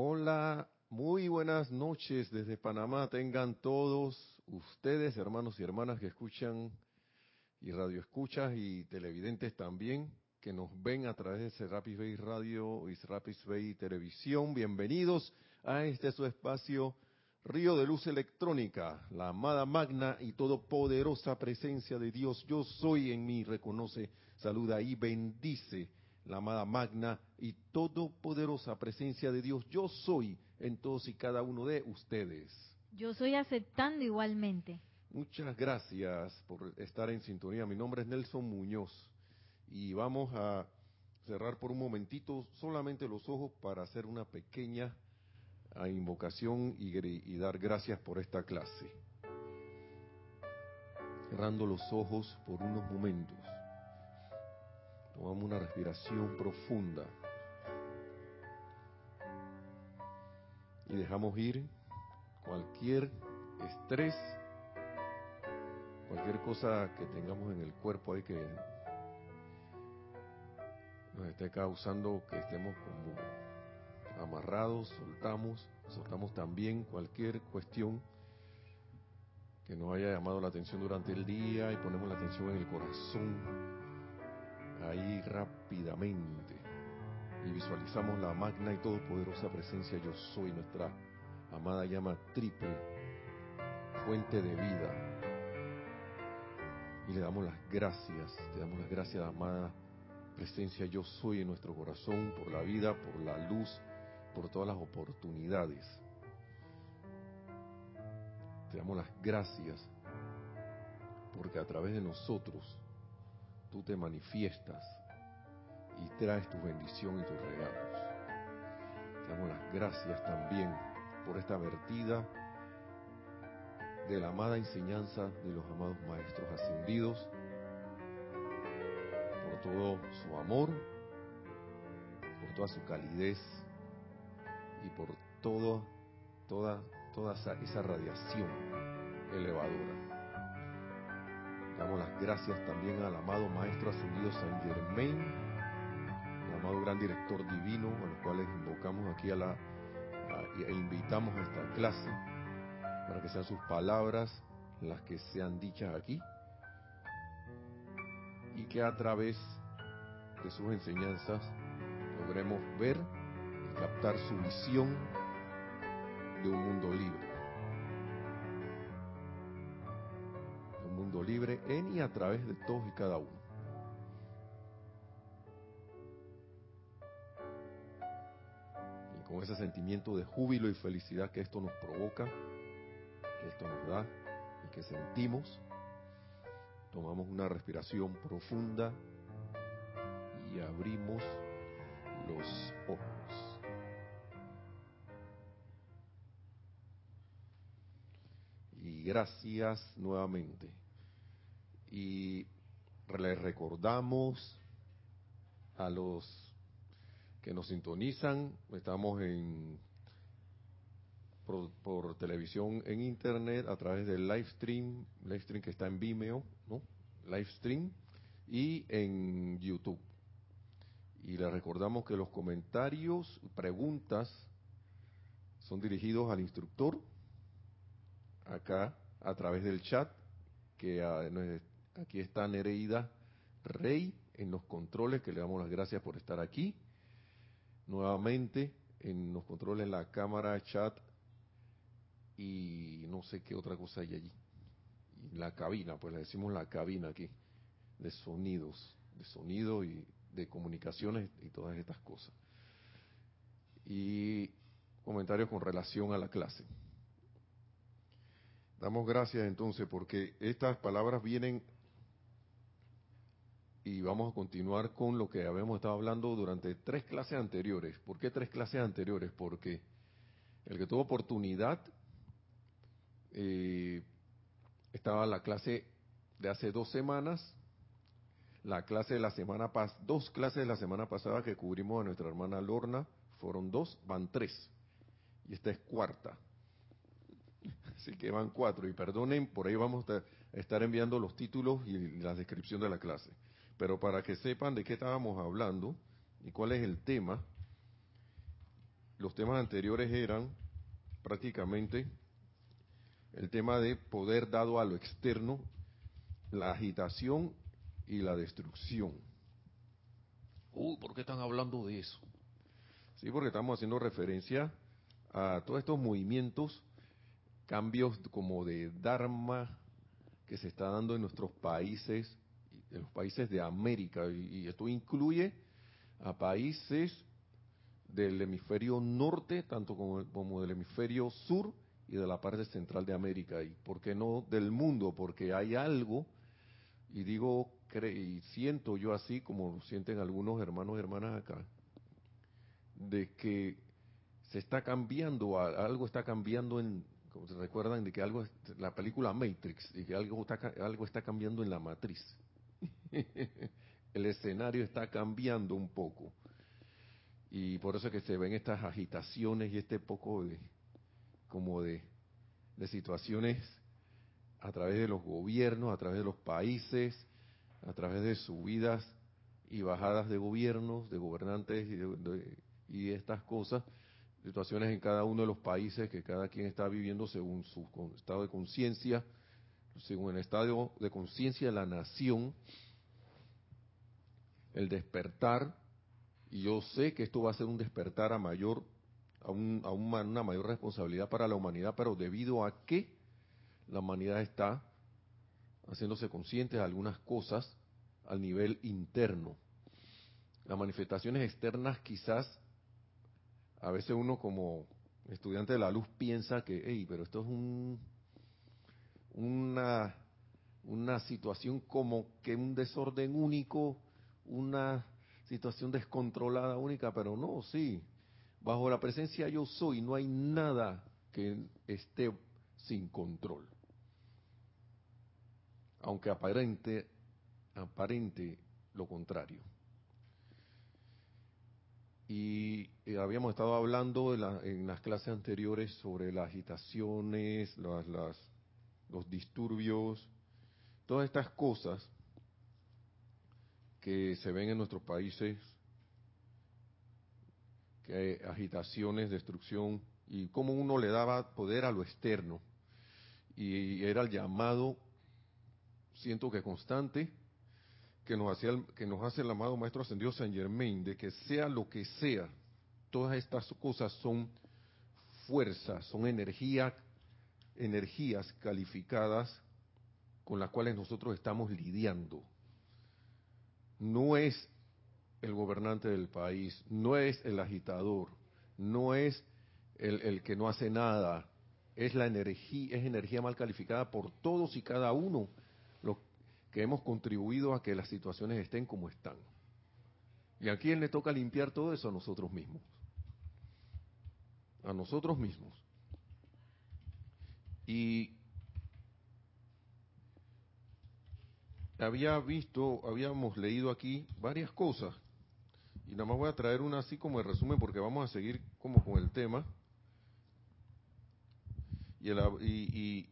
Hola, muy buenas noches desde Panamá. Tengan todos ustedes, hermanos y hermanas que escuchan y radio escuchas y televidentes también, que nos ven a través de Serapis Bay Radio y Serapis Bay Televisión. Bienvenidos a este su espacio Río de Luz Electrónica, la amada magna y todopoderosa presencia de Dios. Yo soy en mí, reconoce, saluda y bendice la amada magna y todopoderosa presencia de Dios. Yo soy en todos y cada uno de ustedes. Yo soy aceptando igualmente. Muchas gracias por estar en sintonía. Mi nombre es Nelson Muñoz y vamos a cerrar por un momentito solamente los ojos para hacer una pequeña invocación y, y dar gracias por esta clase. Cerrando los ojos por unos momentos. Tomamos una respiración profunda. Y dejamos ir cualquier estrés, cualquier cosa que tengamos en el cuerpo ahí que nos esté causando que estemos como amarrados, soltamos, soltamos también cualquier cuestión que nos haya llamado la atención durante el día y ponemos la atención en el corazón ahí rápidamente y visualizamos la magna y todopoderosa presencia yo soy, nuestra amada llama triple, fuente de vida. Y le damos las gracias, le damos las gracias, amada presencia yo soy en nuestro corazón, por la vida, por la luz, por todas las oportunidades. Te damos las gracias porque a través de nosotros tú te manifiestas y traes tu bendición y tus regalos. Te damos las gracias también por esta vertida de la amada enseñanza de los amados maestros ascendidos, por todo su amor, por toda su calidez y por todo, toda, toda esa, esa radiación elevadora. Damos las gracias también al amado Maestro Ascendido San Germain, al amado Gran Director Divino, a los cuales invocamos aquí a la, e invitamos a esta clase, para que sean sus palabras las que sean dichas aquí, y que a través de sus enseñanzas logremos ver y captar su visión de un mundo libre. En y a través de todos y cada uno. Y con ese sentimiento de júbilo y felicidad que esto nos provoca, que esto nos da y que sentimos, tomamos una respiración profunda y abrimos los ojos. Y gracias nuevamente y les recordamos a los que nos sintonizan, estamos en por, televisión en internet a través del live stream, live stream que está en Vimeo, ¿no? Live stream y en YouTube. Y les recordamos que los comentarios, preguntas son dirigidos al instructor acá a través del chat que Aquí está Nereida Rey en los controles, que le damos las gracias por estar aquí. Nuevamente en los controles la cámara, chat y no sé qué otra cosa hay allí. Y la cabina, pues le decimos la cabina aquí, de sonidos, de sonido y de comunicaciones y todas estas cosas. Y comentarios con relación a la clase. Damos gracias entonces porque estas palabras vienen y vamos a continuar con lo que habíamos estado hablando durante tres clases anteriores. ¿Por qué tres clases anteriores? Porque el que tuvo oportunidad eh, estaba la clase de hace dos semanas, la clase de la semana pasada, dos clases de la semana pasada que cubrimos a nuestra hermana Lorna, fueron dos, van tres, y esta es cuarta. Así que van cuatro, y perdonen, por ahí vamos a estar enviando los títulos y la descripción de la clase. Pero para que sepan de qué estábamos hablando y cuál es el tema, los temas anteriores eran prácticamente el tema de poder dado a lo externo, la agitación y la destrucción. Uy, ¿por qué están hablando de eso? Sí, porque estamos haciendo referencia a todos estos movimientos, cambios como de Dharma que se está dando en nuestros países, en los países de América, y, esto incluye a países del hemisferio norte, tanto como, como, del hemisferio sur y de la parte central de América, y por qué no del mundo, porque hay algo, y digo, y siento yo así, como lo sienten algunos hermanos y hermanas acá, de que se está cambiando, algo está cambiando en, como se recuerdan, de que algo, la película Matrix, y que algo está, algo está cambiando en la matriz. El escenario está cambiando un poco. Y por eso es que se ven estas agitaciones y este poco de, como de, de situaciones a través de los gobiernos, a través de los países, a través de subidas y bajadas de gobiernos, de gobernantes y de, y estas cosas, situaciones en cada uno de los países que cada quien está viviendo según su estado de conciencia, según el estado de conciencia de la nación, el despertar, y yo sé que esto va a ser un despertar a mayor, a, un, a una mayor responsabilidad para la humanidad, pero debido a que la humanidad está haciéndose consciente de algunas cosas al nivel interno. Las manifestaciones externas quizás a veces uno como estudiante de la luz piensa que, hey, pero esto es un, una, una situación como que un desorden único, una situación descontrolada única, pero no, sí, bajo la presencia yo soy, no hay nada que esté sin control. Aunque aparente, aparente lo contrario. Y eh, habíamos estado hablando en, las clases anteriores sobre las agitaciones, las, los disturbios, todas estas cosas que se ven en nuestros países, que hay agitaciones, destrucción, y cómo uno le daba poder a lo externo. Y era el llamado, siento que constante, que nos, hacía, que nos hace el amado Maestro Ascendido San Germain, de que sea lo que sea, todas estas cosas son fuerzas, son energía, energías calificadas con las cuales nosotros estamos lidiando. No es el gobernante del país, no es el agitador, no es el, el que no hace nada, es la energía, es energía mal calificada por todos y cada uno que hemos contribuido a que las situaciones estén como están. ¿Y a quién le toca limpiar todo eso? A nosotros mismos. A nosotros mismos. Y había visto, habíamos leído aquí varias cosas. Y nada más voy a traer una así como el resumen porque vamos a seguir como con el tema. Y, el, y,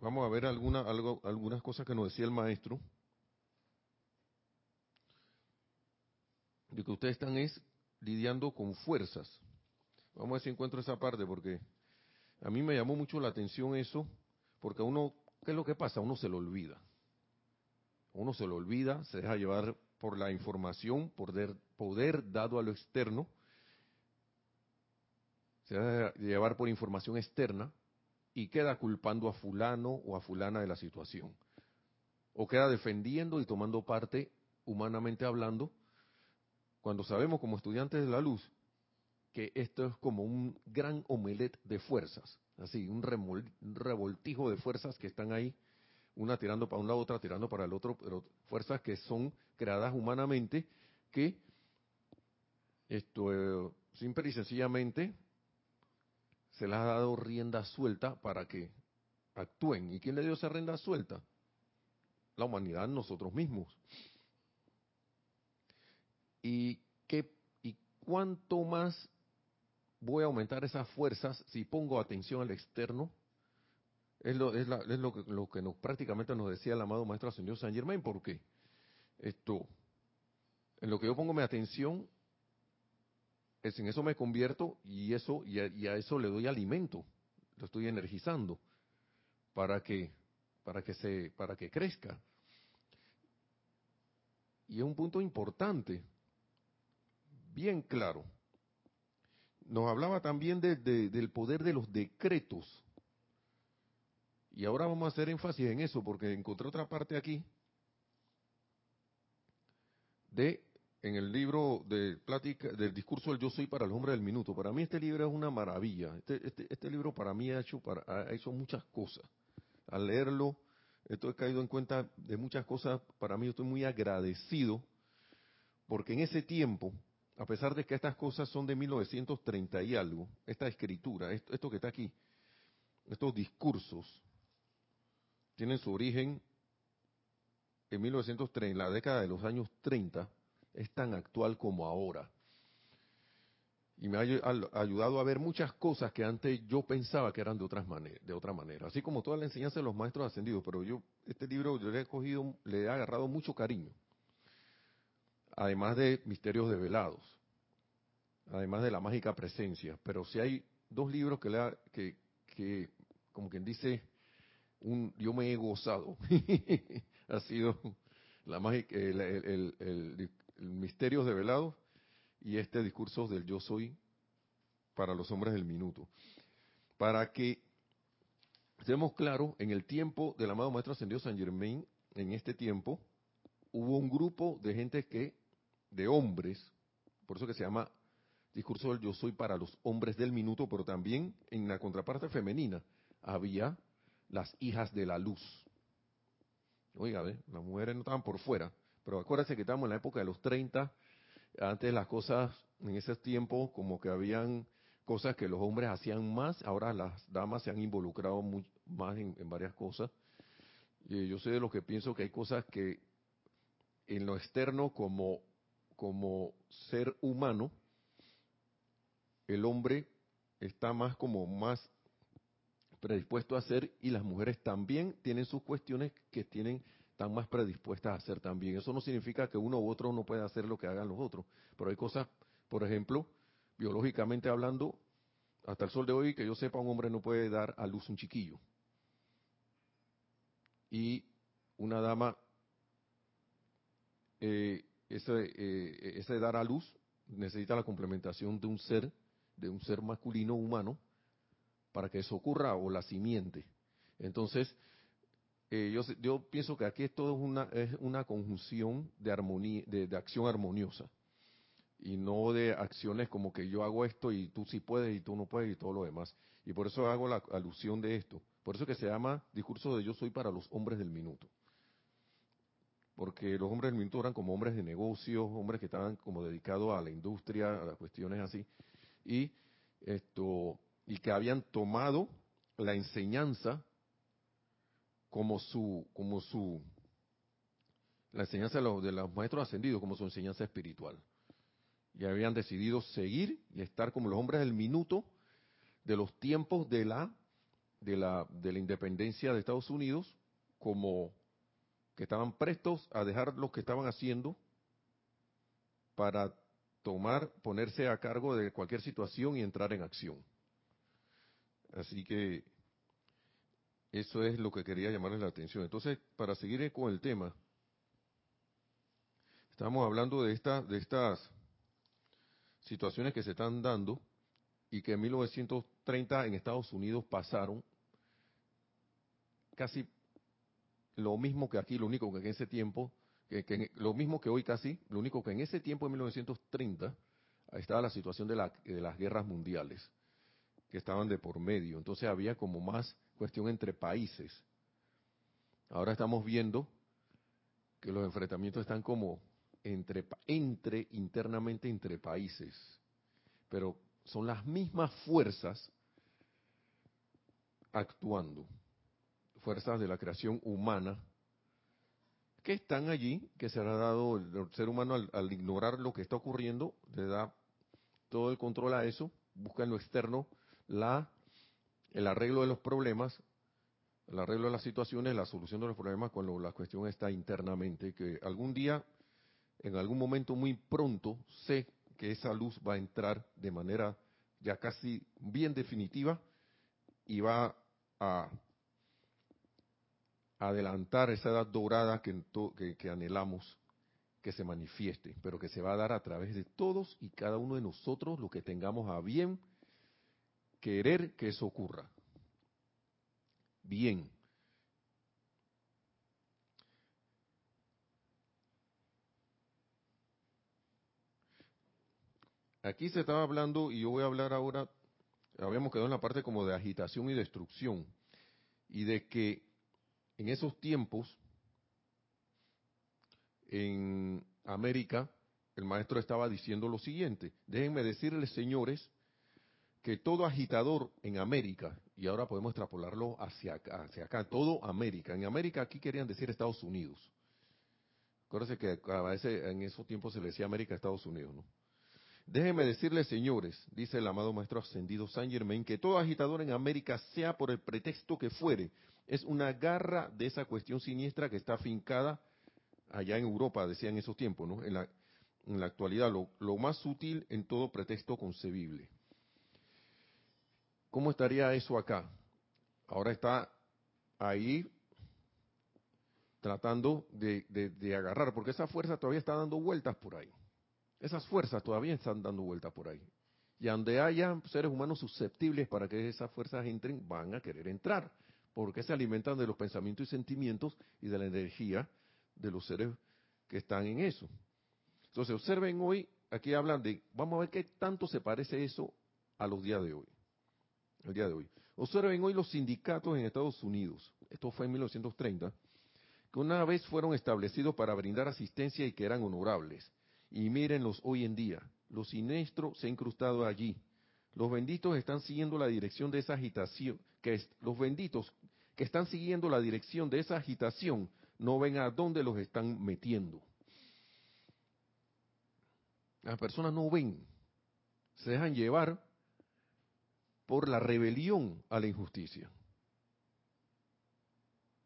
Vamos a ver alguna, algo, algunas cosas que nos decía el maestro. De que ustedes están es lidiando con fuerzas. Vamos a ver si encuentro esa parte porque a mí me llamó mucho la atención eso, porque a uno, ¿qué es lo que pasa? Uno se lo olvida. Uno se lo olvida, se deja llevar por la información, por poder dado a lo externo, se deja llevar por información externa y queda culpando a fulano o a fulana de la situación. O queda defendiendo y tomando parte, humanamente hablando, cuando sabemos como estudiantes de la luz que esto es como un gran omelet de fuerzas, así, un, revoltijo de fuerzas que están ahí, una tirando para un lado, otra tirando para el otro, pero fuerzas que son creadas humanamente, que esto eh, simple y sencillamente se les ha dado rienda suelta para que actúen. ¿Y quién le dio esa rienda suelta? La humanidad, nosotros mismos. ¿Y, qué, ¿Y cuánto más voy a aumentar esas fuerzas si pongo atención al externo? Es lo, es, lo que, lo que nos, prácticamente nos decía el amado Maestro Señor San Germain, porque esto, en lo que yo pongo mi atención, es, en eso me convierto y eso y a, eso le doy alimento, lo estoy energizando para que para que se para que crezca. Y es un punto importante, bien claro. Nos hablaba también del poder de los decretos. Y ahora vamos a hacer énfasis en eso porque encontré otra parte aquí de en el libro de plática del discurso del yo soy para el hombre del minuto. Para mí este libro es una maravilla. Este, este, este libro para mí ha hecho, para, ha hecho muchas cosas. Al leerlo, estoy caído en cuenta de muchas cosas. Para mí estoy muy agradecido porque en ese tiempo, a pesar de que estas cosas son de 1930 y algo, esta escritura, esto, esto que está aquí, estos discursos, tienen su origen en 1930, en la década de los años 30, es tan actual como ahora. Y me ha ayudado a ver muchas cosas que antes yo pensaba que eran de, otras de otra manera. Así como toda la enseñanza de los maestros ascendidos. Pero yo, este libro, yo le he cogido, le he agarrado mucho cariño. Además de Misterios Develados. Además de la mágica presencia. Pero si hay dos libros que, le que, que como quien dice, un, yo me he gozado. ha sido la mágica, el, el, el, Misterios Develados y este discurso del yo soy para los hombres del minuto. Para que seamos claros, en el tiempo del amado Maestro Ascendido San Germain, en este tiempo, hubo un grupo de gente que, de hombres, por eso que se llama discurso del yo soy para los hombres del minuto, pero también en la contraparte femenina había las hijas de la luz. Oiga, las mujeres no estaban por fuera, pero acuérdense que estamos en la época de los 30, antes las cosas, en ese tiempo, como que habían cosas que los hombres hacían más, ahora las damas se han involucrado más en, varias cosas. Y yo sé de lo que pienso que hay cosas que en lo externo como, como ser humano, el hombre está más como más predispuesto a hacer y las mujeres también tienen sus cuestiones que tienen están más predispuestas a hacer también. Eso no significa que uno u otro no pueda hacer lo que hagan los otros, pero hay cosas, por ejemplo, biológicamente hablando, hasta el sol de hoy, que yo sepa, un hombre no puede dar a luz un chiquillo. Y una dama, eh, ese, eh, dar a luz necesita la complementación de un ser, de un ser masculino humano, para que eso ocurra, o la simiente. Entonces, eh, yo, pienso que aquí esto es una, es una conjunción de, armonía, de, acción armoniosa y no de acciones como que yo hago esto y tú sí puedes y tú no puedes y todo lo demás. Y por eso hago la alusión de esto. Por eso que se llama discurso de yo soy para los hombres del minuto. Porque los hombres del minuto eran como hombres de negocios, hombres que estaban como dedicados a la industria, a las cuestiones así. Y esto y que habían tomado la enseñanza como su, como su, la enseñanza de los, de los maestros ascendidos, como su enseñanza espiritual. Y habían decidido seguir y estar como los hombres del minuto de los tiempos de la, de la, de la independencia de Estados Unidos, como que estaban prestos a dejar lo que estaban haciendo para tomar, ponerse a cargo de cualquier situación y entrar en acción. Así que eso es lo que quería llamarles la atención. Entonces, para seguir con el tema, estamos hablando de, de estas situaciones que se están dando y que en 1930 en Estados Unidos pasaron casi lo mismo que aquí, lo único que en ese tiempo, que, lo mismo que hoy casi, lo único que en ese tiempo, en 1930, estaba la situación de, de las guerras mundiales, que estaban de por medio. Entonces había como más cuestión entre países. Ahora estamos viendo que los enfrentamientos están como entre, entre internamente entre países, pero son las mismas fuerzas actuando, fuerzas de la creación humana que están allí, que se ha dado el ser humano al, ignorar lo que está ocurriendo, le da todo el control a eso, busca en lo externo la el arreglo de los problemas, el arreglo de las situaciones, la solución de los problemas cuando la cuestión está internamente, que algún día, en algún momento muy pronto, sé, que esa luz va a entrar de manera ya casi bien definitiva y va a adelantar esa edad dorada que, que, anhelamos que se manifieste, pero que se va a dar a través de todos y cada uno de nosotros, lo que tengamos a bien querer que eso ocurra. Bien. Aquí se estaba hablando, y yo voy a hablar ahora, habíamos quedado en la parte como de agitación y destrucción, y de que en esos tiempos, en América, el maestro estaba diciendo lo siguiente, déjenme decirles, señores, que todo agitador en América, y ahora podemos extrapolarlo hacia acá, hacia acá, todo América, en América aquí querían decir Estados Unidos. Acuérdense que a en esos tiempos se le decía América Estados Unidos, ¿no? Déjenme decirles, señores, dice el amado Maestro Ascendido Saint Germain, que todo agitador en América, sea por el pretexto que fuere, es una garra de esa cuestión siniestra que está afincada allá en Europa, decía en esos tiempos, ¿no? En la, actualidad, lo, lo más sutil en todo pretexto concebible. ¿Cómo estaría eso acá? Ahora está ahí tratando de, agarrar, porque esa fuerza todavía está dando vueltas por ahí. Esas fuerzas todavía están dando vueltas por ahí. Y donde haya seres humanos susceptibles para que esas fuerzas entren, van a querer entrar porque se alimentan de los pensamientos y sentimientos y de la energía de los seres que están en eso. Entonces, observen hoy, aquí hablan de, vamos a ver qué tanto se parece eso a los días de hoy. El día de hoy. Observen hoy los sindicatos en Estados Unidos, esto fue en 1930, que una vez fueron establecidos para brindar asistencia y que eran honorables. Y mírenlos hoy en día, lo siniestro se ha incrustado allí, los benditos están siguiendo la dirección de esa agitación, los benditos que están siguiendo la dirección de esa agitación no ven a dónde los están metiendo. Las personas no ven, se dejan llevar por la rebelión a la injusticia.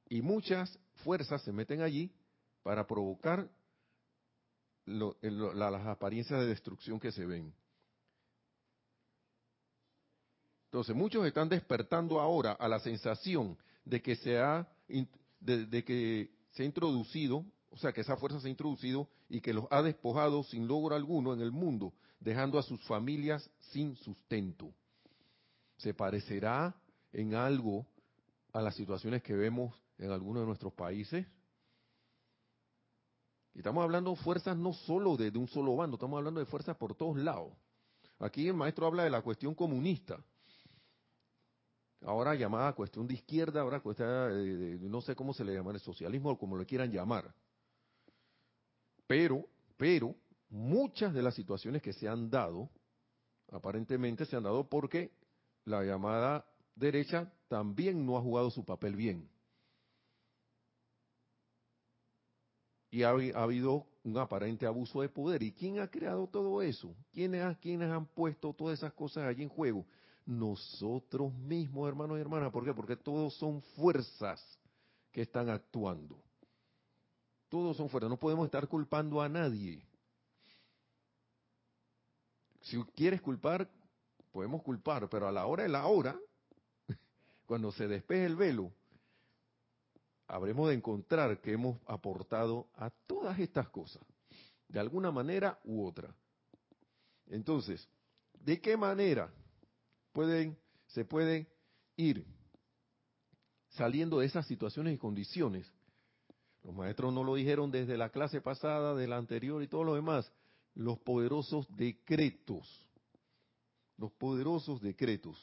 Y muchas fuerzas se meten allí para provocar las apariencias de destrucción que se ven. Entonces, muchos están despertando ahora a la sensación de que se ha, de, que se ha introducido, o sea, que esa fuerza se ha introducido y que los ha despojado sin logro alguno en el mundo, dejando a sus familias sin sustento. ¿Se parecerá en algo a las situaciones que vemos en algunos de nuestros países? Y estamos hablando de fuerzas no solo de, un solo bando, estamos hablando de fuerzas por todos lados. Aquí el maestro habla de la cuestión comunista ahora llamada cuestión de izquierda, ahora cuestión de, no sé cómo se le llama el socialismo o como lo quieran llamar. Pero, pero, muchas de las situaciones que se han dado, aparentemente se han dado porque la llamada derecha también no ha jugado su papel bien. Y ha, habido un aparente abuso de poder. ¿Y quién ha creado todo eso? ¿Quiénes, ¿Quiénes han puesto todas esas cosas allí en juego? nosotros mismos, hermanos y hermanas. ¿Por qué? Porque todos son fuerzas que están actuando. Todos son fuerzas. No podemos estar culpando a nadie. Si quieres culpar, podemos culpar, pero a la hora de la hora, cuando se despeje el velo, habremos de encontrar que hemos aportado a todas estas cosas, de alguna manera u otra. Entonces, ¿de qué manera pueden, se pueden ir saliendo de esas situaciones y condiciones. Los maestros no lo dijeron desde la clase pasada, de la anterior y todo lo demás. Los poderosos decretos. Los poderosos decretos.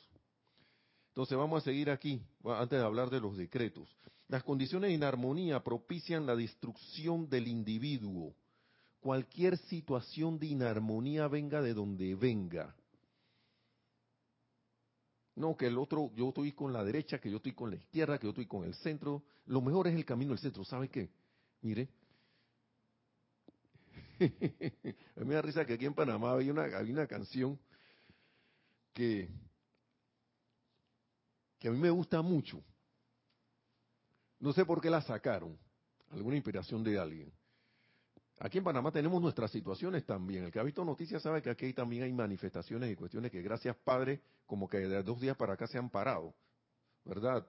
Entonces vamos a seguir aquí, antes de hablar de los decretos. Las condiciones de inarmonía propician la destrucción del individuo. Cualquier situación de inarmonía venga de donde venga, no, que el otro, yo estoy con la derecha, que yo estoy con la izquierda, que yo estoy con el centro. Lo mejor es el camino del centro. ¿Sabe qué? Mire. a mí me da risa que aquí en Panamá había una, había una canción que, a mí me gusta mucho. No sé por qué la sacaron. Alguna inspiración de alguien. Aquí en Panamá tenemos nuestras situaciones también. El que ha visto noticias sabe que aquí también hay manifestaciones y cuestiones que gracias Padre, como que de dos días para acá se han parado, ¿verdad?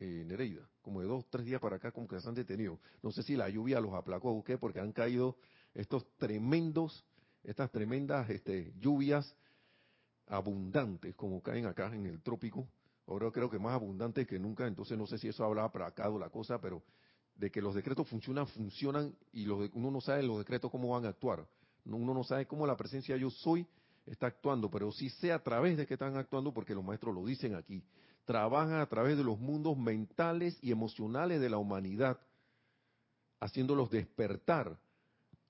Eh, Nereida, como de dos, tres días para acá como que se han detenido. No sé si la lluvia los aplacó o qué, porque han caído estos tremendos, estas tremendas este, lluvias abundantes como caen acá en el trópico. Ahora creo que más abundantes que nunca, entonces no sé si eso hablaba aplacado la cosa, pero de que los decretos funcionan, funcionan y uno no sabe los decretos cómo van a actuar. Uno no sabe cómo la presencia yo soy está actuando, pero sí sé a través de que están actuando porque los maestros lo dicen aquí. Trabajan a través de los mundos mentales y emocionales de la humanidad, haciéndolos despertar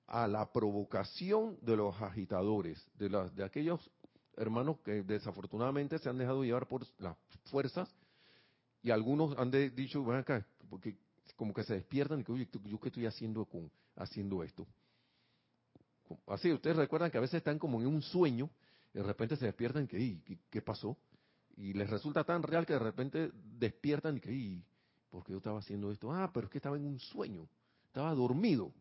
a la provocación de los agitadores, de, de aquellos hermanos que desafortunadamente se han dejado llevar por las fuerzas y algunos han dicho, ven acá, porque como que se despiertan y que, oye, ¿yo qué estoy haciendo con haciendo esto? Así, ustedes recuerdan que a veces están como en un sueño, y de repente se despiertan y que, ¿qué pasó? Y les resulta tan real que de repente despiertan y que, ¿por qué yo estaba haciendo esto? Ah, pero es que estaba en un sueño, estaba dormido,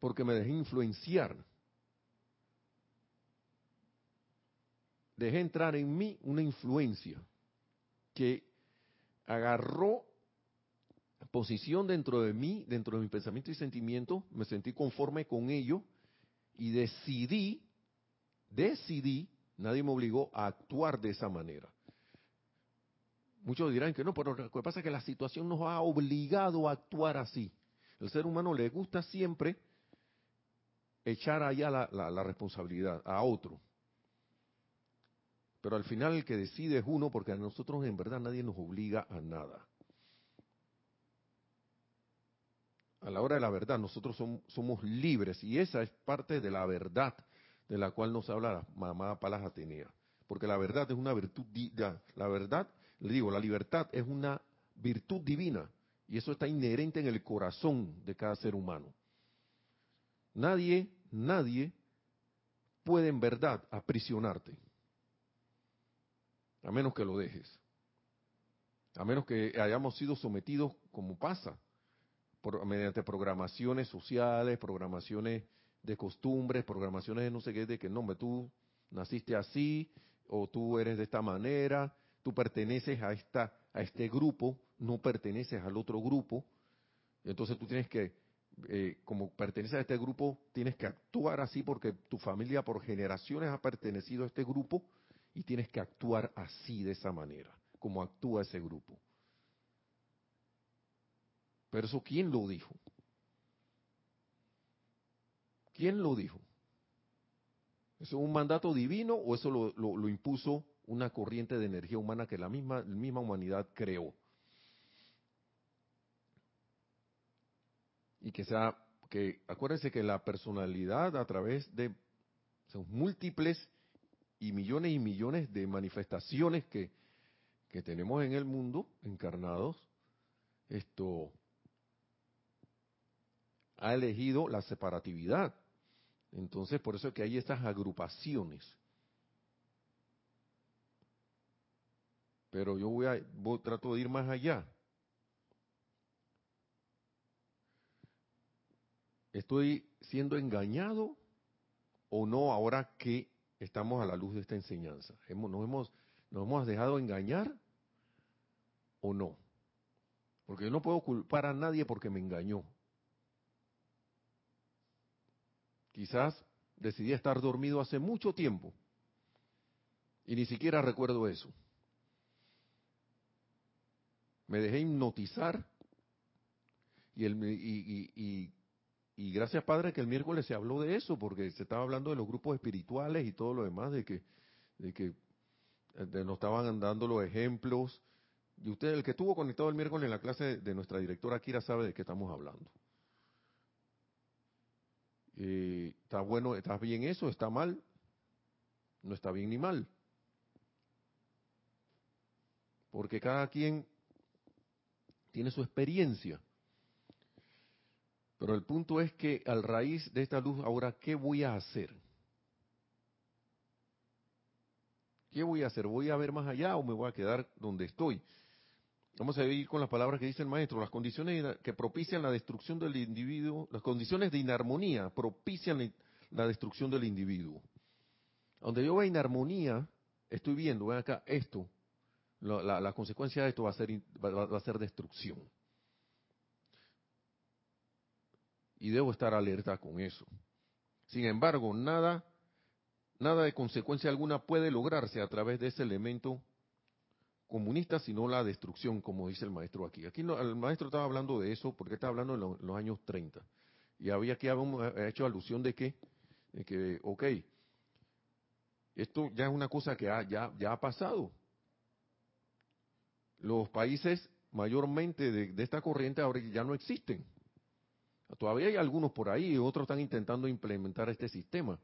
porque me dejé influenciar. Dejé entrar en mí una influencia que agarró posición dentro de mí, dentro de mi pensamiento y sentimiento, me sentí conforme con ello y decidí, decidí, nadie me obligó a actuar de esa manera. Muchos dirán que no, pero lo que pasa es que la situación nos ha obligado a actuar así. El ser humano le gusta siempre echar allá la, la responsabilidad a otro. Pero al final el que decide es uno porque a nosotros en verdad nadie nos obliga a nada. a la hora de la verdad, nosotros somos, libres y esa es parte de la verdad de la cual nos habla la mamá Palas Atenea. Porque la verdad es una virtud, la verdad, le digo, la libertad es una virtud divina y eso está inherente en el corazón de cada ser humano. Nadie, nadie puede en verdad aprisionarte, a menos que lo dejes, a menos que hayamos sido sometidos como pasa mediante programaciones sociales, programaciones de costumbres, programaciones de no sé qué, de que no, tú naciste así, o tú eres de esta manera, tú perteneces a esta a este grupo, no perteneces al otro grupo, entonces tú tienes que, eh, como perteneces a este grupo, tienes que actuar así porque tu familia por generaciones ha pertenecido a este grupo y tienes que actuar así, de esa manera, como actúa ese grupo. Pero eso, ¿quién lo dijo? ¿Quién lo dijo? ¿Eso es un mandato divino o eso lo, impuso una corriente de energía humana que la misma, misma humanidad creó? Y que sea, que acuérdense que la personalidad a través de son múltiples y millones y millones de manifestaciones que, que tenemos en el mundo encarnados, esto ha elegido la separatividad. Entonces, por eso es que hay estas agrupaciones. Pero yo voy a, trato de ir más allá. ¿Estoy siendo engañado o no ahora que estamos a la luz de esta enseñanza? ¿Nos hemos, nos hemos dejado engañar o no? Porque yo no puedo culpar a nadie porque me engañó. Quizás decidí estar dormido hace mucho tiempo y ni siquiera recuerdo eso. Me dejé hipnotizar y, el, y, y, gracias Padre que el miércoles se habló de eso porque se estaba hablando de los grupos espirituales y todo lo demás, de que, de que nos estaban dando los ejemplos. Y usted, el que estuvo conectado el miércoles en la clase de nuestra directora Kira, sabe de qué estamos hablando. Eh, ¿Está bueno, está bien eso? ¿Está mal? No está bien ni mal. Porque cada quien tiene su experiencia. Pero el punto es que al raíz de esta luz, ahora, ¿qué voy a hacer? ¿Qué voy a hacer? ¿Voy a ver más allá o me voy a quedar donde estoy? Vamos a ir con las palabras que dice el maestro. Las condiciones que propician la destrucción del individuo, las condiciones de inarmonía propician la destrucción del individuo. Donde yo veo inarmonía, estoy viendo, ven acá, esto, la, consecuencia de esto va a ser, va a ser destrucción. Y debo estar alerta con eso. Sin embargo, nada, nada de consecuencia alguna puede lograrse a través de ese elemento comunista, sino la destrucción, como dice el maestro aquí. Aquí el maestro estaba hablando de eso porque estaba hablando en, los años 30. Y había que haber hecho alusión de que, de que, ok, esto ya es una cosa que ya, ya ha pasado. Los países mayormente de, esta corriente ahora ya no existen. Todavía hay algunos por ahí, otros están intentando implementar este sistema,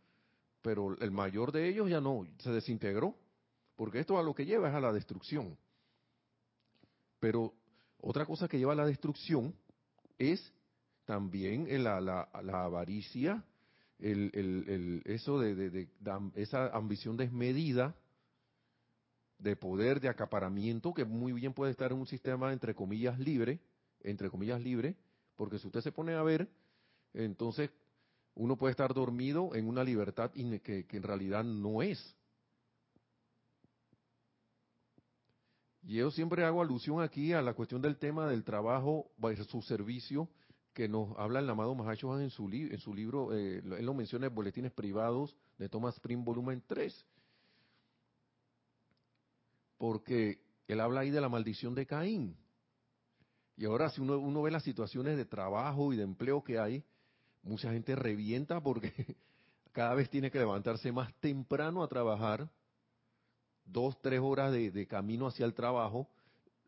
pero el mayor de ellos ya no, se desintegró. Porque esto a lo que lleva es a la destrucción. Pero otra cosa que lleva a la destrucción es también la, la, avaricia, el, eso de, esa ambición desmedida de poder, de acaparamiento, que muy bien puede estar en un sistema entre comillas libre, entre comillas libre, porque si usted se pone a ver, entonces uno puede estar dormido en una libertad que en realidad no es. Y yo siempre hago alusión aquí a la cuestión del tema del trabajo su servicio que nos habla el amado Mahacho en su, en su libro, eh, él lo menciona en Boletines Privados de Thomas Prim, volumen 3. Porque él habla ahí de la maldición de Caín. Y ahora si uno, uno ve las situaciones de trabajo y de empleo que hay, mucha gente revienta porque cada vez tiene que levantarse más temprano a trabajar dos, tres horas de, camino hacia el trabajo,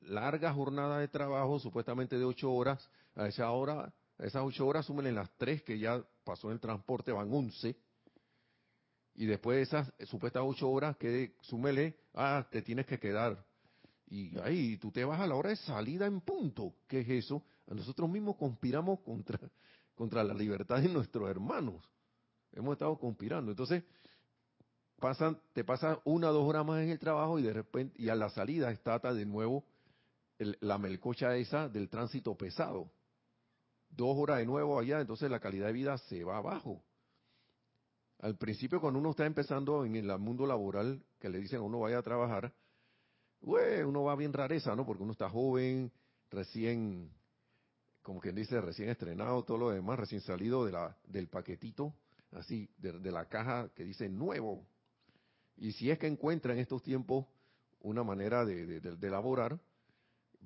larga jornada de trabajo, supuestamente de ocho horas, a esa hora, a esas ocho horas súmenle las tres que ya pasó en el transporte, van once, y después de esas supuestas ocho horas, que súmele, ah, te tienes que quedar. Y ahí tú te vas a la hora de salida en punto. ¿Qué es eso? Nosotros mismos conspiramos contra, contra la libertad de nuestros hermanos. Hemos estado conspirando. Entonces, pasan, te pasa una o dos horas más en el trabajo y de repente, y a la salida está de nuevo la melcocha esa del tránsito pesado. Dos horas de nuevo allá, entonces la calidad de vida se va abajo. Al principio, cuando uno está empezando en el mundo laboral, que le dicen a uno vaya a trabajar, uno va bien rareza, ¿no? Porque uno está joven, recién, como quien dice, recién estrenado, todo lo demás, recién salido de la, del paquetito, así, de la caja que dice nuevo, y si es que encuentra en estos tiempos una manera de, de, elaborar,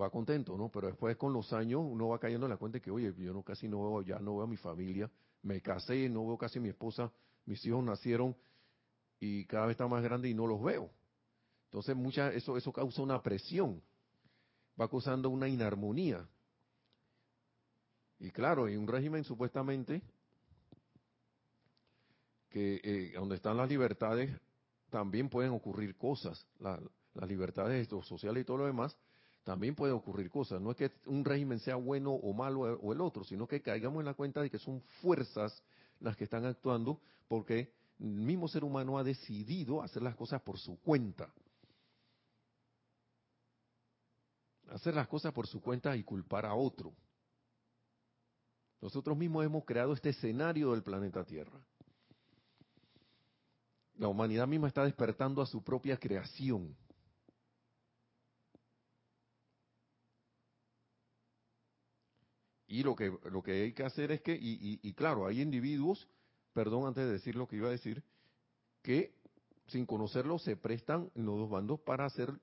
va contento, ¿no? Pero después con los años uno va cayendo en la cuenta de que, oye, yo no casi no veo, ya no veo a mi familia, me casé, no veo casi a mi esposa, mis hijos nacieron y cada vez están más grandes y no los veo. Entonces mucha, eso, eso causa una presión, va causando una inarmonía. Y claro, en un régimen supuestamente que eh, donde están las libertades también pueden ocurrir cosas. las libertades sociales y todo lo demás, también pueden ocurrir cosas. No es que un régimen sea bueno o malo o el otro, sino que caigamos en la cuenta de que son fuerzas las que están actuando porque el mismo ser humano ha decidido hacer las cosas por su cuenta. Hacer las cosas por su cuenta y culpar a otro. Nosotros mismos hemos creado este escenario del planeta Tierra. La humanidad misma está despertando a su propia creación. Y lo que, lo que hay que hacer es que, y, y, claro, hay individuos, perdón antes de decir lo que iba a decir, que sin conocerlo se prestan los dos bandos para hacer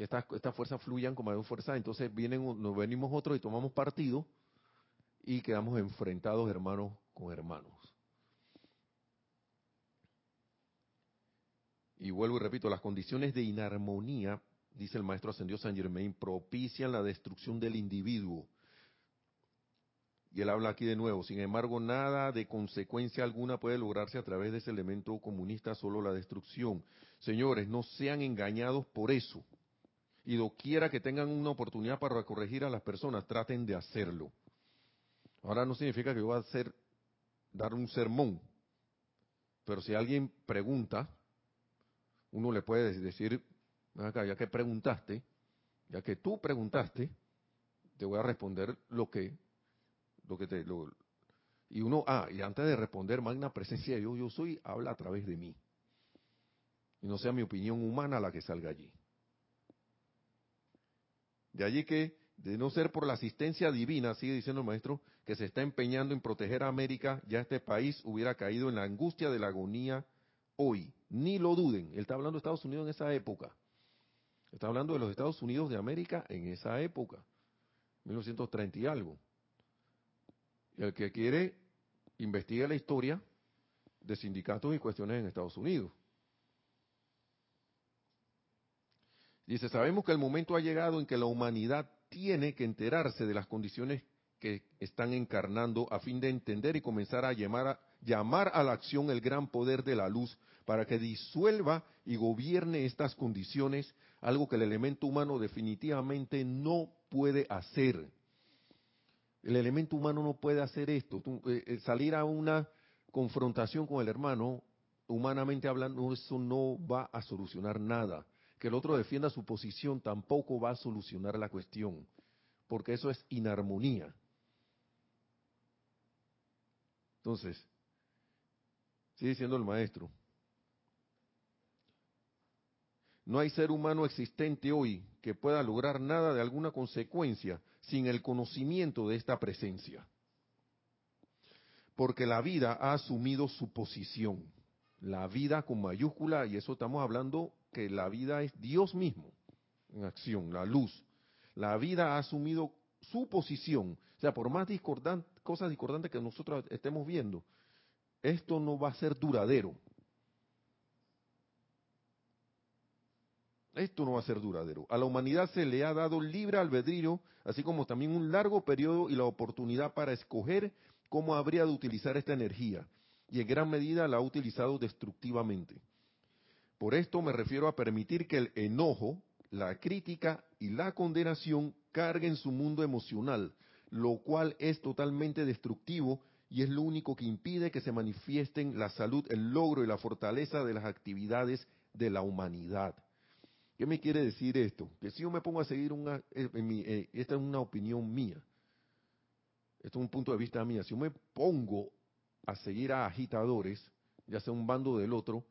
que estas esta fuerzas fluyan como mayor fuerza. Entonces vienen, nos venimos otros y tomamos partido y quedamos enfrentados hermanos con hermanos. Y vuelvo y repito, las condiciones de inarmonía, dice el maestro ascendió San Germain, propician la destrucción del individuo. Y él habla aquí de nuevo, sin embargo, nada de consecuencia alguna puede lograrse a través de ese elemento comunista, solo la destrucción. Señores, no sean engañados por eso. Y doquiera que tengan una oportunidad para corregir a las personas, traten de hacerlo. Ahora no significa que yo voy a hacer, dar un sermón. Pero si alguien pregunta, uno le puede decir, ya que preguntaste, Ya que tú preguntaste, te voy a responder lo que, lo que te, lo, y uno, ah, y antes de responder, magna presencia de Dios, yo soy, habla a través de mí. Y no sea mi opinión humana la que salga allí. De allí que, de no ser por la asistencia divina, sigue diciendo el maestro, que se está empeñando en proteger a América, ya este país hubiera caído en la angustia de la agonía hoy. Ni lo duden. Él está hablando de Estados Unidos en esa época. Está hablando de los Estados Unidos de América en esa época. 1930 y algo. El que quiere, investiga la historia de sindicatos y cuestiones en Estados Unidos. Dice, sabemos que el momento ha llegado en que la humanidad tiene que enterarse de las condiciones que están encarnando a fin de entender y comenzar a llamar, a llamar a la acción el gran poder de la luz para que disuelva y gobierne estas condiciones, algo que el elemento humano definitivamente no puede hacer. El elemento humano no puede hacer esto. Eh, eh, salir a una confrontación con el hermano, humanamente hablando, eso no va a solucionar nada. Que el otro defienda su posición tampoco va a solucionar la cuestión, porque eso es inarmonía. Entonces, sigue diciendo el maestro, no hay ser humano existente hoy que pueda lograr nada de alguna consecuencia sin el conocimiento de esta presencia. Porque la vida ha asumido su posición. La vida con mayúscula, y eso estamos hablando que la vida es Dios mismo en acción, la luz. La vida ha asumido su posición. O sea, por más cosas discordantes que nosotros estemos viendo, esto no va a ser duradero. Esto no va a ser duradero. A la humanidad se le ha dado libre albedrío, así como también un largo periodo y la oportunidad para escoger cómo habría de utilizar esta energía. Y en gran medida la ha utilizado destructivamente. Por esto me refiero a permitir que el enojo, la crítica y la condenación carguen su mundo emocional, lo cual es totalmente destructivo y es lo único que impide que se manifiesten la salud, el logro y la fortaleza de las actividades de la humanidad. ¿Qué me quiere decir esto? Que si yo me pongo a seguir una, eh, eh, esta es una opinión mía, esto es un punto de vista mío, si yo me pongo a seguir a agitadores, ya sea un bando del otro,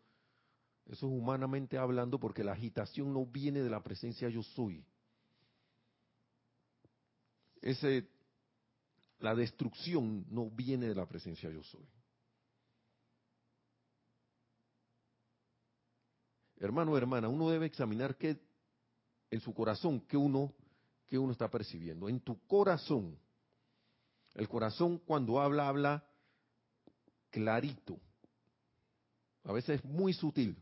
eso es humanamente hablando porque la agitación no viene de la presencia yo soy. Ese, la destrucción no viene de la presencia yo soy. hermano hermana, uno debe examinar qué en su corazón qué uno qué uno está percibiendo. En tu corazón, el corazón cuando habla habla clarito. A veces muy sutil,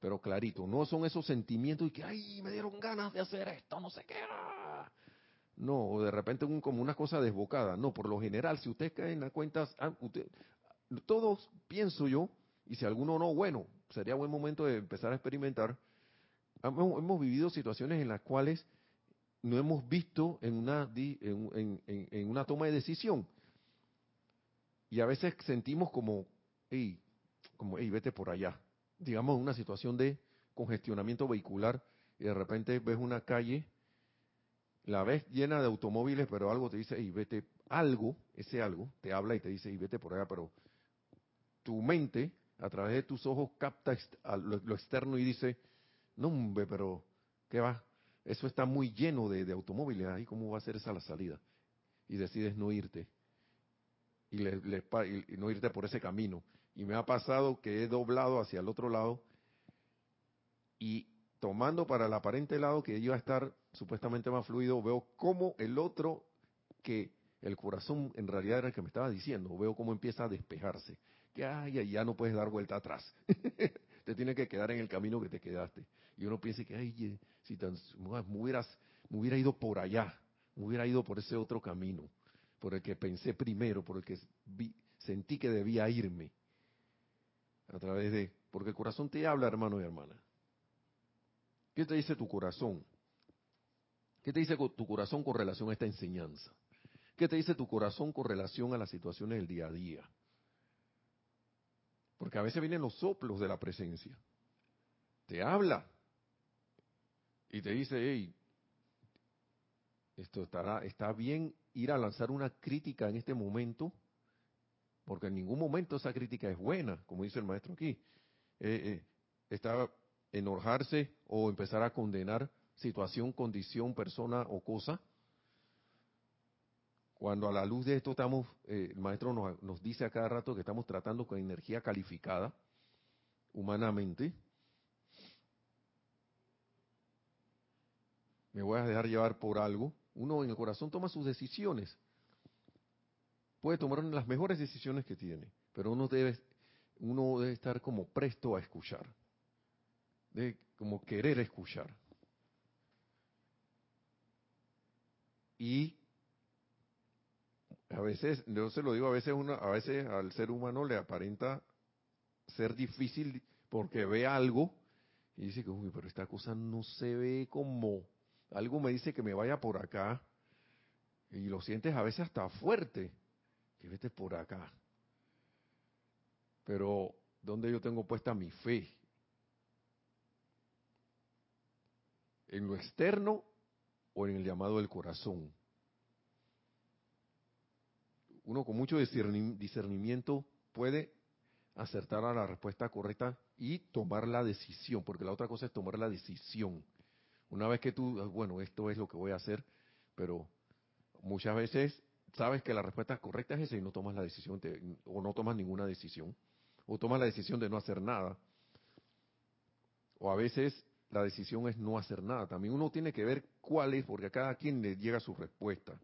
pero clarito. No son esos sentimientos y que ay me dieron ganas de hacer esto, no sé qué. No, o de repente como una cosa desbocada. No, por lo general, si usted cae en las cuentas, ah, todos pienso yo, y si alguno no, bueno, sería buen momento de empezar a experimentar. Hemos, vivido situaciones en las cuales no hemos visto en una, una toma de decisión. Y a veces sentimos como, hey, como, hey, vete por allá. Digamos, una situación de congestionamiento vehicular y de repente ves una calle, la ves llena de automóviles, pero algo te dice, hey, vete, algo, ese algo, te habla y te dice, hey, vete por allá, pero tu mente a través de tus ojos capta lo, externo y dice, no hombre, pero ¿qué va? Eso está muy lleno de, automóviles, ahí cómo va a ser esa la salida. Y decides no irte. Y, no irte por ese camino. Y me ha pasado que he doblado hacia el otro lado y tomando para el aparente lado que iba a estar supuestamente más fluido, veo cómo el otro que el corazón en realidad era el que me estaba diciendo, veo cómo empieza a despejarse que ay, ya no puedes dar vuelta atrás. te tienes que quedar en el camino que te quedaste. Y uno piensa que, ay, si tan, me, hubieras, me hubiera ido por allá, me hubiera ido por ese otro camino, por el que pensé primero, por el que sentí que debía irme. A través de, porque el corazón te habla, hermano y hermana. ¿Qué te dice tu corazón? ¿Qué te dice tu corazón con relación a esta enseñanza? ¿Qué te dice tu corazón con relación a las situaciones del día a día? Porque a veces vienen los soplos de la presencia. Te habla. y te dice, hey, esto estará, está bien ir a lanzar una crítica en este momento, porque en ningún momento esa crítica es buena, como dice el maestro aquí. Eh, eh, está enojarse o empezar a condenar situación, condición, persona o cosa. Cuando a la luz de esto estamos, eh, el maestro nos, nos dice a cada rato que estamos tratando con energía calificada, humanamente, me voy a dejar llevar por algo. Uno en el corazón toma sus decisiones. Puede tomar las mejores decisiones que tiene, pero uno debe, uno debe estar como presto a escuchar, de como querer escuchar. Y a veces, yo se lo digo, a veces uno, a veces al ser humano le aparenta ser difícil porque ve algo y dice que, uy, pero esta cosa no se ve como algo me dice que me vaya por acá y lo sientes a veces hasta fuerte, que vete por acá. Pero, ¿dónde yo tengo puesta mi fe? ¿En lo externo o en el llamado del corazón? Uno con mucho discernimiento puede acertar a la respuesta correcta y tomar la decisión, porque la otra cosa es tomar la decisión. Una vez que tú, bueno, esto es lo que voy a hacer, pero muchas veces sabes que la respuesta correcta es esa y no tomas la decisión, o no tomas ninguna decisión, o tomas la decisión de no hacer nada. O a veces la decisión es no hacer nada. También uno tiene que ver cuál es, porque a cada quien le llega su respuesta.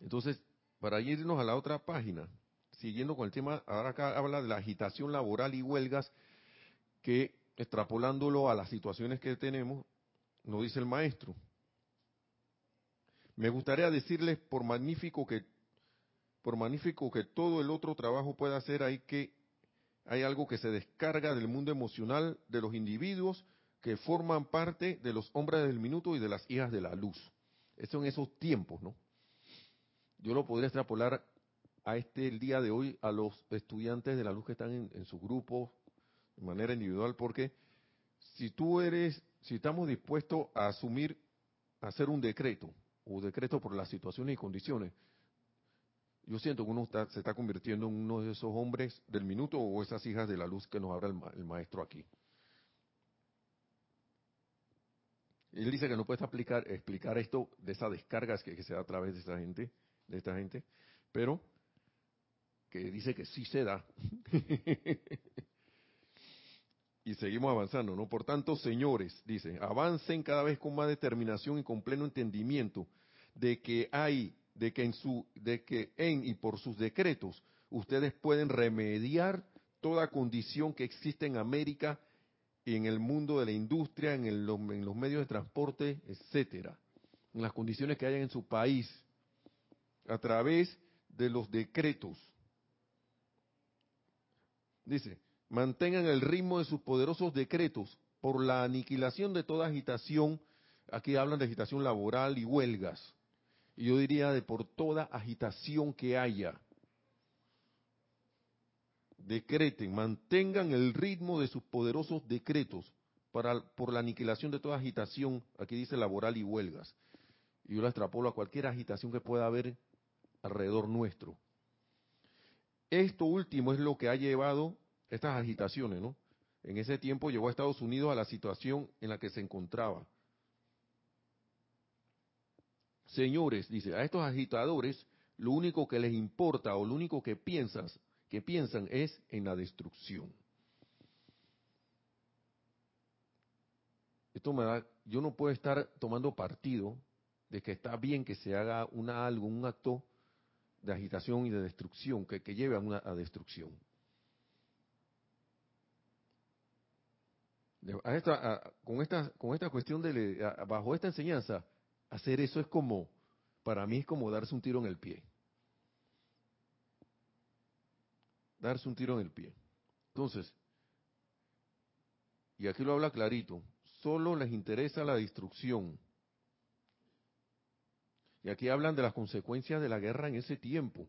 Entonces, para irnos a la otra página, siguiendo con el tema, ahora acá habla de la agitación laboral y huelgas que extrapolándolo a las situaciones que tenemos, nos dice el maestro. Me gustaría decirles, por magnífico que, por magnífico que todo el otro trabajo pueda hacer, hay que, hay algo que se descarga del mundo emocional de los individuos que forman parte de los hombres del minuto y de las hijas de la luz. Eso en esos tiempos, ¿no? Yo lo podría extrapolar a este el día de hoy a los estudiantes de la luz que están en, en su grupo, de manera individual, porque si tú eres, si estamos dispuestos a asumir, a hacer un decreto, o decreto por las situaciones y condiciones, yo siento que uno se está convirtiendo en uno de esos hombres del minuto o esas hijas de la luz que nos habla el, maestro aquí. Él dice que no puede explicar, esto de esa descarga que, que se da a través de esta gente, de esta gente, pero que dice que sí se da. y seguimos avanzando, ¿no? Por tanto, señores, dice, avancen cada vez con más determinación y con pleno entendimiento de que hay, de que en su, de que en y por sus decretos ustedes pueden remediar toda condición que existe en América y en el mundo de la industria, en, el, en los medios de transporte, etcétera, en las condiciones que hayan en su país, a través de los decretos. Dice, mantengan el ritmo de sus poderosos decretos por la aniquilación de toda agitación, aquí hablan de agitación laboral y huelgas, y yo diría de por toda agitación que haya. Decreten, mantengan el ritmo de sus poderosos decretos para, por la aniquilación de toda agitación, aquí dice laboral y huelgas. Y yo la extrapolo a cualquier agitación que pueda haber alrededor nuestro. Esto último es lo que ha llevado estas agitaciones, ¿no? En ese tiempo llevó a Estados Unidos a la situación en la que se encontraba. Señores, dice, a estos agitadores lo único que les importa o lo único que piensan, que piensan es en la destrucción. Esto me da, yo no puedo estar tomando partido de que está bien que se haga una algo, un acto de agitación y de destrucción que, lleve a una a destrucción. Con, esta, con esta cuestión de, bajo esta enseñanza, hacer eso es como, para mí es como darse un tiro en el pie. Darse un tiro en el pie. Entonces, y aquí lo habla clarito, solo les interesa la destrucción. Y aquí hablan de las consecuencias de la guerra en ese tiempo.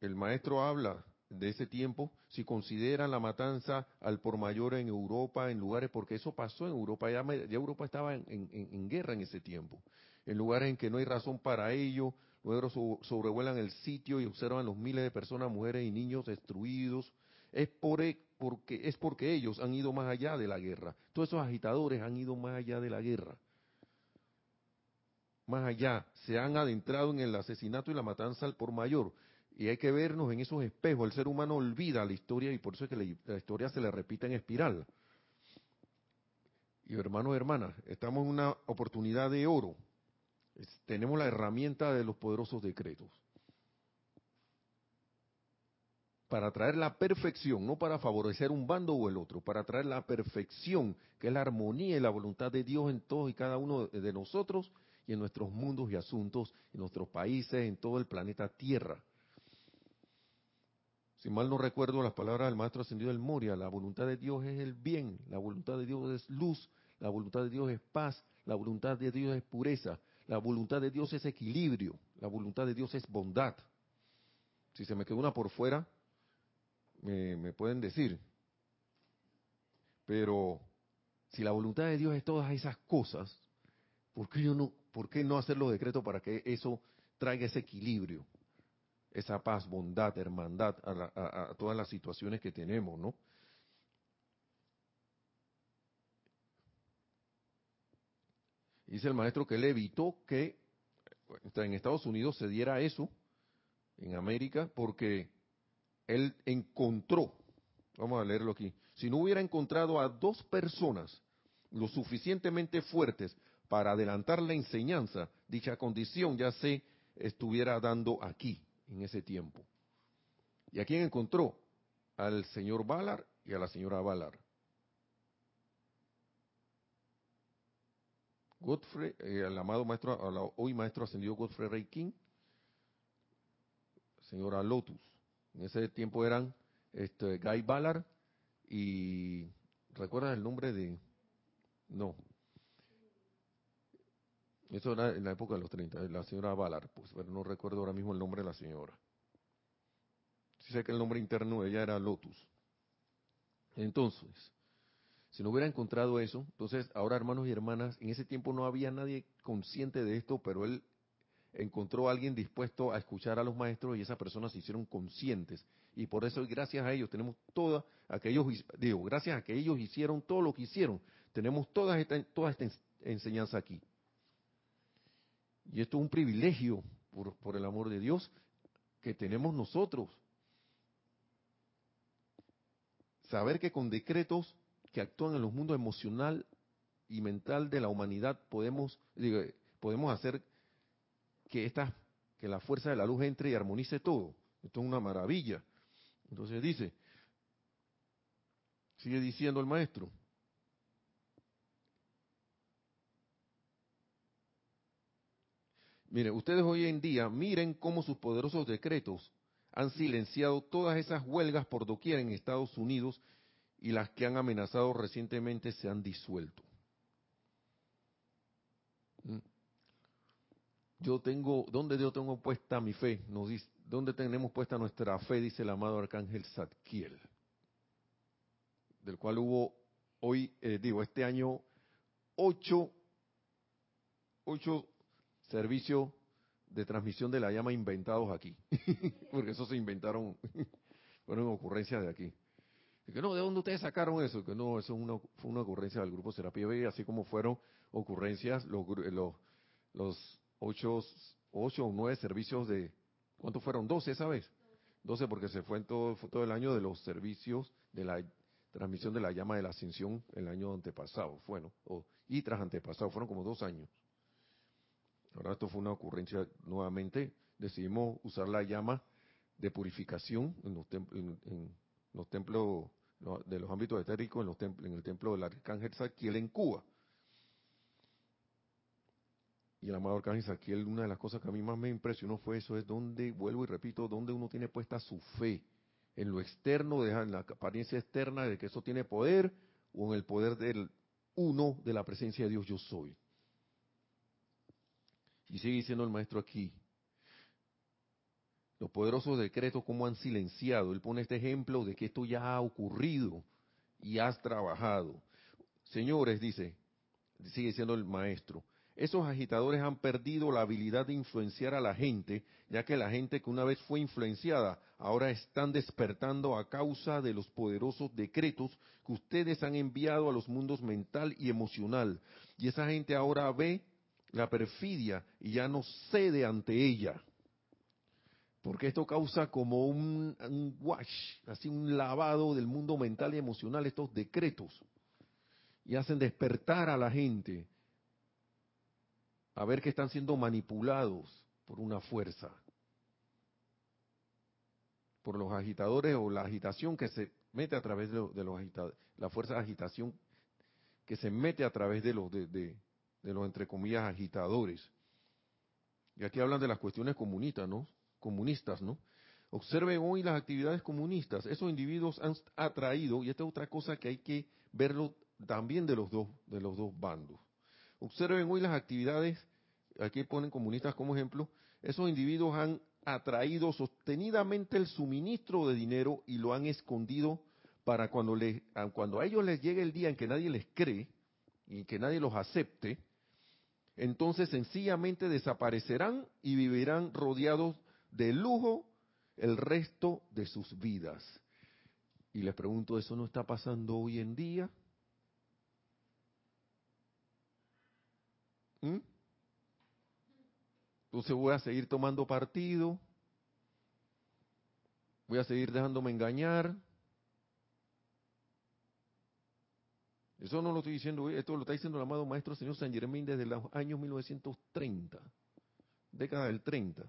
El maestro habla de ese tiempo, si consideran la matanza al por mayor en Europa, en lugares, porque eso pasó en Europa, ya, Europa estaba en, guerra en ese tiempo, en lugares en que no hay razón para ello, luego sobrevuelan el sitio y observan los miles de personas, mujeres y niños destruidos, es por, e, porque, es porque ellos han ido más allá de la guerra, todos esos agitadores han ido más allá de la guerra. Más allá, se han adentrado en el asesinato y la matanza al por mayor. Y hay que vernos en esos espejos. El ser humano olvida la historia y por eso es que la, historia se le repite en espiral. Y hermanos y hermanas, estamos en una oportunidad de oro. tenemos la herramienta de los poderosos decretos. Para traer la perfección, no para favorecer un bando o el otro, para traer la perfección, que es la armonía y la voluntad de Dios en todos y cada uno de nosotros y en nuestros mundos y asuntos, en nuestros países, en todo el planeta Tierra. Si mal no recuerdo las palabras del Maestro Ascendido del Moria, la voluntad de Dios es el bien, la voluntad de Dios es luz, la voluntad de Dios es paz, la voluntad de Dios es pureza, la voluntad de Dios es equilibrio, la voluntad de Dios es bondad. Si se me quedó una por fuera, me, pueden decir. Pero si la voluntad de Dios es todas esas cosas, ¿por qué yo no, por qué no hacer los decretos para que eso traiga ese equilibrio? Esa paz, bondad, hermandad a, todas las situaciones que tenemos, ¿no? Dice el maestro que él evitó que en Estados Unidos se diera eso, en América, porque él encontró, vamos a leerlo aquí, si no hubiera encontrado a dos personas lo suficientemente fuertes para adelantar la enseñanza, dicha condición ya se estuviera dando aquí en ese tiempo. ¿Y a quién encontró? Al señor Ballard y a la señora Ballard. Godfrey, el eh, amado maestro, hoy maestro ascendido Godfrey Ray King, señora Lotus. En ese tiempo eran este, Guy Ballard y ¿recuerdan el nombre de? No, eso era en la época de los 30, la señora Ballard, pues, pero no recuerdo ahora mismo el nombre de la señora. Sí sé que el nombre interno de ella era Lotus. Entonces, si no hubiera encontrado eso, entonces ahora hermanos y hermanas, en ese tiempo no había nadie consciente de esto, pero él encontró a alguien dispuesto a escuchar a los maestros y esas personas se hicieron conscientes. Y por eso, gracias a ellos, tenemos toda aquellos, digo, gracias a que ellos hicieron todo lo que hicieron, tenemos toda esta, toda esta enseñanza aquí. Y esto es un privilegio, por, el amor de Dios, que tenemos nosotros. Saber que con decretos que actúan en los mundos emocional y mental de la humanidad podemos, podemos hacer que esta, que la fuerza de la luz entre y armonice todo. Esto es una maravilla. Entonces dice, sigue diciendo el maestro, Miren, ustedes hoy en día miren cómo sus poderosos decretos han silenciado todas esas huelgas por doquier en Estados Unidos y las que han amenazado recientemente se han disuelto. ¿Mm? Yo tengo, ¿dónde yo tengo puesta mi fe? Nos dice, ¿dónde tenemos puesta nuestra fe? Dice el amado arcángel Zadkiel, del cual hubo hoy, eh, digo, este año ocho, ocho servicio de transmisión de la llama inventados aquí, porque eso se inventaron, fueron ocurrencias de aquí. Y que no, ¿de dónde ustedes sacaron eso? Que no, eso fue una ocurrencia del grupo Serapia B, así como fueron ocurrencias los, los, los ocho, ocho o nueve servicios de, ¿cuántos fueron? Doce esa vez. Doce porque se fue en todo, todo el año de los servicios de la transmisión de la llama de la ascensión el año antepasado, bueno, o, y tras antepasado, fueron como dos años. Ahora esto fue una ocurrencia nuevamente. Decidimos usar la llama de purificación en los, templos de los ámbitos etéricos, en, los en el templo del arcángel Saquiel en Cuba. Y el amado arcángel Saquiel, una de las cosas que a mí más me impresionó fue eso, es donde, vuelvo y repito, donde uno tiene puesta su fe. En lo externo, en la apariencia externa de que eso tiene poder, o en el poder del uno de la presencia de Dios yo soy. Y sigue diciendo el maestro aquí, Los poderosos decretos, cómo han silenciado. Él pone este ejemplo de que esto ya ha ocurrido y has trabajado. Señores, dice, sigue siendo el maestro, esos agitadores han perdido la habilidad de influenciar a la gente, ya que la gente que una vez fue influenciada, ahora están despertando a causa de los poderosos decretos que ustedes han enviado a los mundos mental y emocional. Y esa gente ahora ve la perfidia y ya no cede ante ella. Porque esto causa como un, un wash, así un lavado del mundo mental y emocional, estos decretos. Y hacen despertar a la gente a ver que están siendo manipulados por una fuerza, por los agitadores o la agitación que se mete a través de, los agitadores, la fuerza de agitación que se mete a través de los, de, de, los entre comillas agitadores. Y aquí hablan de las cuestiones comunistas, ¿no? Comunistas, ¿no? Observen hoy las actividades comunistas. Esos individuos han atraído, y esta es otra cosa que hay que verlo también de los dos, de los dos bandos. Observen hoy las actividades, aquí ponen comunistas como ejemplo, esos individuos han atraído sostenidamente el suministro de dinero y lo han escondido para cuando, le, cuando a ellos les llegue el día en que nadie les cree y que nadie los acepte, entonces sencillamente desaparecerán y vivirán rodeados de lujo el resto de sus vidas. Y les pregunto, ¿eso no está pasando hoy en día? ¿Mm? Entonces voy a seguir tomando partido, voy a seguir dejándome engañar. Eso no lo estoy diciendo, esto lo está diciendo el amado maestro señor San Germán desde los años 1930, década del 30,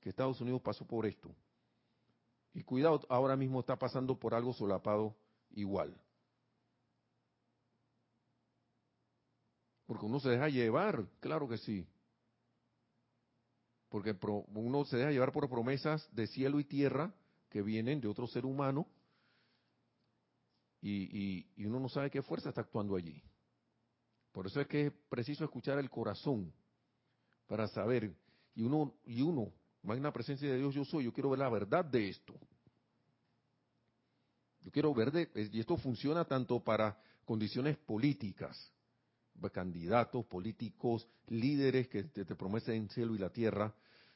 que Estados Unidos pasó por esto. Y cuidado, ahora mismo está pasando por algo solapado igual. Porque uno se deja llevar, claro que sí. Porque uno se deja llevar por promesas de cielo y tierra que vienen de otro ser humano y, uno no sabe qué fuerza está actuando allí. Por eso es que es preciso escuchar el corazón para saber. Y uno, y uno, magna presencia de Dios yo soy, yo quiero ver la verdad de esto. Yo quiero ver, de, y esto funciona tanto para condiciones políticas, candidatos políticos, líderes que te, prometen el cielo y la tierra,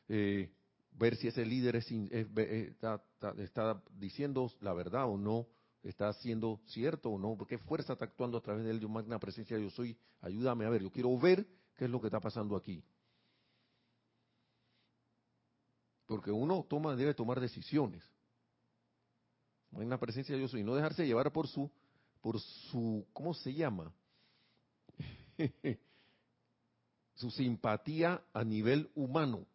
eh, ver si ese líder es, está, está, diciendo la verdad o no, está siendo cierto o no, qué fuerza está actuando a través de él, yo magna presencia, yo soy, ayúdame a ver, yo quiero ver qué es lo que está pasando aquí. Porque uno toma, debe tomar decisiones. Magna presencia, yo soy, no dejarse llevar por su, por su, ¿cómo se llama? su simpatía a nivel humano,